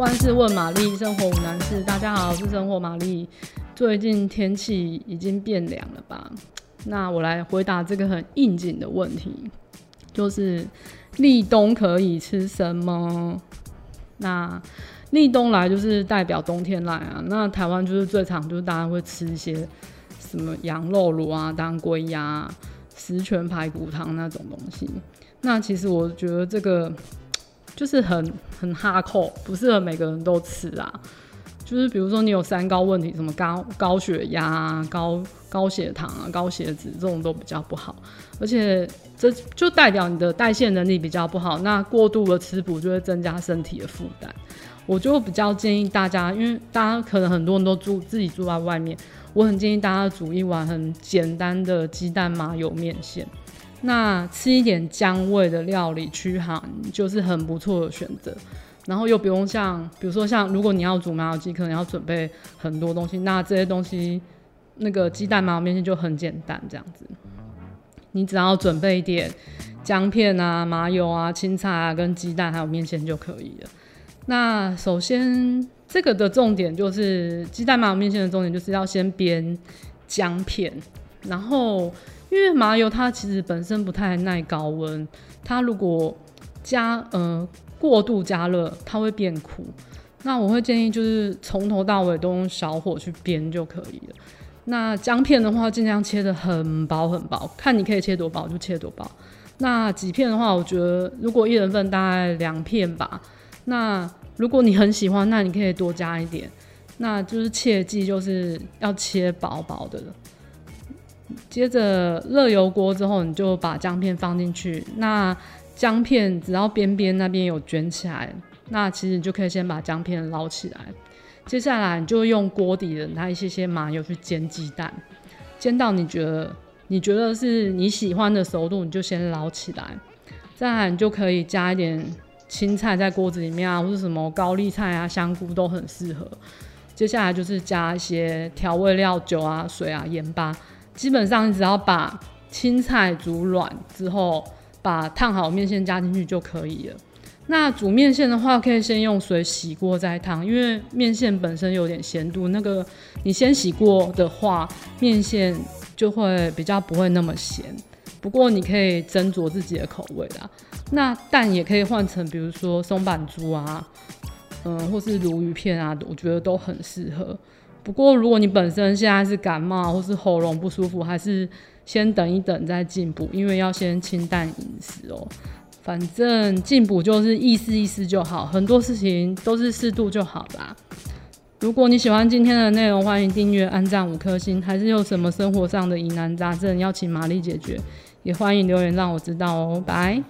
万事问玛丽，生活无难事。大家好，我是生活玛丽。最近天气已经变凉了吧？那我来回答这个很应景的问题，就是立冬可以吃什么？那立冬来就是代表冬天来啊。那台湾就是最常就是大家会吃一些什么羊肉炉啊、当归鸭、十全排骨汤那种东西。那其实我觉得这个。就是很很哈扣，不适合每个人都吃啊。就是比如说你有三高问题，什么高高血压啊、高高血糖啊、高血脂这种都比较不好，而且这就代表你的代谢能力比较不好。那过度的吃补就会增加身体的负担。我就比较建议大家，因为大家可能很多人都住自己住在外面，我很建议大家煮一碗很简单的鸡蛋麻油面线。那吃一点姜味的料理驱寒就是很不错的选择，然后又不用像，比如说像如果你要煮麻油鸡，可能要准备很多东西，那这些东西那个鸡蛋麻油面线就很简单，这样子，你只要准备一点姜片啊、麻油啊、青菜啊、跟鸡蛋还有面线就可以了。那首先这个的重点就是鸡蛋麻油面线的重点就是要先煸姜片，然后。因为麻油它其实本身不太耐高温，它如果加呃过度加热，它会变苦。那我会建议就是从头到尾都用小火去煸就可以了。那姜片的话，尽量切得很薄很薄，看你可以切多薄就切多薄。那几片的话，我觉得如果一人份大概两片吧。那如果你很喜欢，那你可以多加一点。那就是切记就是要切薄薄的。接着热油锅之后，你就把姜片放进去。那姜片只要边边那边有卷起来，那其实你就可以先把姜片捞起来。接下来你就用锅底的那一些些麻油去煎鸡蛋，煎到你觉得你觉得是你喜欢的熟度，你就先捞起来。再来你就可以加一点青菜在锅子里面啊，或是什么高丽菜啊、香菇都很适合。接下来就是加一些调味料、酒啊、水啊、盐巴。基本上你只要把青菜煮软之后，把烫好面线加进去就可以了。那煮面线的话，可以先用水洗过再烫，因为面线本身有点咸度。那个你先洗过的话，面线就会比较不会那么咸。不过你可以斟酌自己的口味啦。那蛋也可以换成，比如说松阪猪啊，嗯，或是鲈鱼片啊，我觉得都很适合。不过，如果你本身现在是感冒或是喉咙不舒服，还是先等一等再进补，因为要先清淡饮食哦。反正进补就是意思意思就好，很多事情都是适度就好啦。如果你喜欢今天的内容，欢迎订阅、按赞五颗星。还是有什么生活上的疑难杂症要请玛丽解决，也欢迎留言让我知道哦。拜。